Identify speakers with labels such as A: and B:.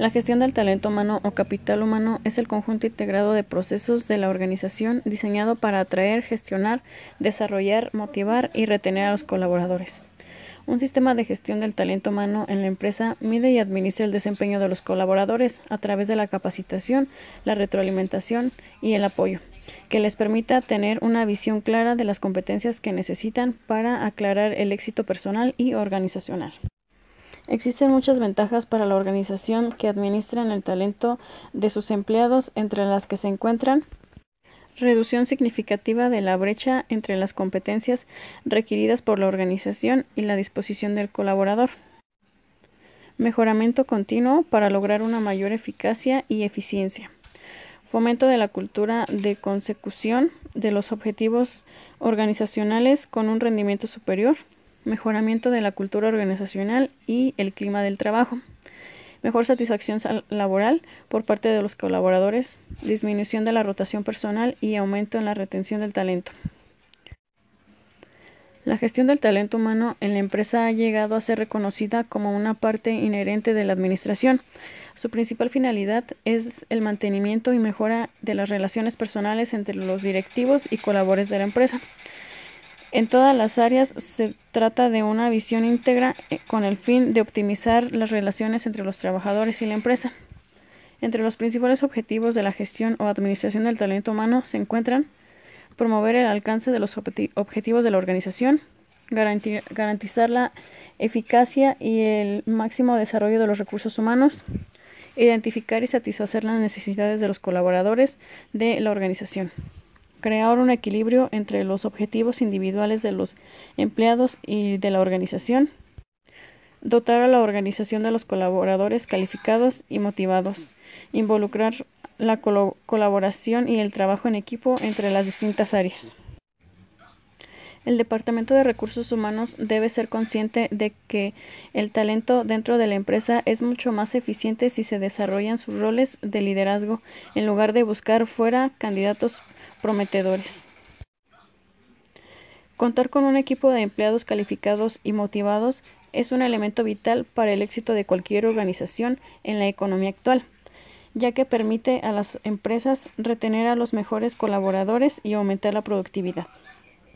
A: La gestión del talento humano o capital humano es el conjunto integrado de procesos de la organización diseñado para atraer, gestionar, desarrollar, motivar y retener a los colaboradores. Un sistema de gestión del talento humano en la empresa mide y administra el desempeño de los colaboradores a través de la capacitación, la retroalimentación y el apoyo, que les permita tener una visión clara de las competencias que necesitan para aclarar el éxito personal y organizacional. Existen muchas ventajas para la organización que administran el talento de sus empleados, entre las que se encuentran reducción significativa de la brecha entre las competencias requeridas por la organización y la disposición del colaborador, mejoramiento continuo para lograr una mayor eficacia y eficiencia, fomento de la cultura de consecución de los objetivos organizacionales con un rendimiento superior, mejoramiento de la cultura organizacional y el clima del trabajo, mejor satisfacción laboral por parte de los colaboradores, disminución de la rotación personal y aumento en la retención del talento. La gestión del talento humano en la empresa ha llegado a ser reconocida como una parte inherente de la administración. Su principal finalidad es el mantenimiento y mejora de las relaciones personales entre los directivos y colaboradores de la empresa. En todas las áreas se trata de una visión íntegra eh, con el fin de optimizar las relaciones entre los trabajadores y la empresa. Entre los principales objetivos de la gestión o administración del talento humano se encuentran promover el alcance de los objetivos de la organización, garantizar la eficacia y el máximo desarrollo de los recursos humanos, identificar y satisfacer las necesidades de los colaboradores de la organización crear un equilibrio entre los objetivos individuales de los empleados y de la organización, dotar a la organización de los colaboradores calificados y motivados, involucrar la colaboración y el trabajo en equipo entre las distintas áreas. El Departamento de Recursos Humanos debe ser consciente de que el talento dentro de la empresa es mucho más eficiente si se desarrollan sus roles de liderazgo en lugar de buscar fuera candidatos prometedores. Contar con un equipo de empleados calificados y motivados es un elemento vital para el éxito de cualquier organización en la economía actual, ya que permite a las empresas retener a los mejores colaboradores y aumentar la productividad.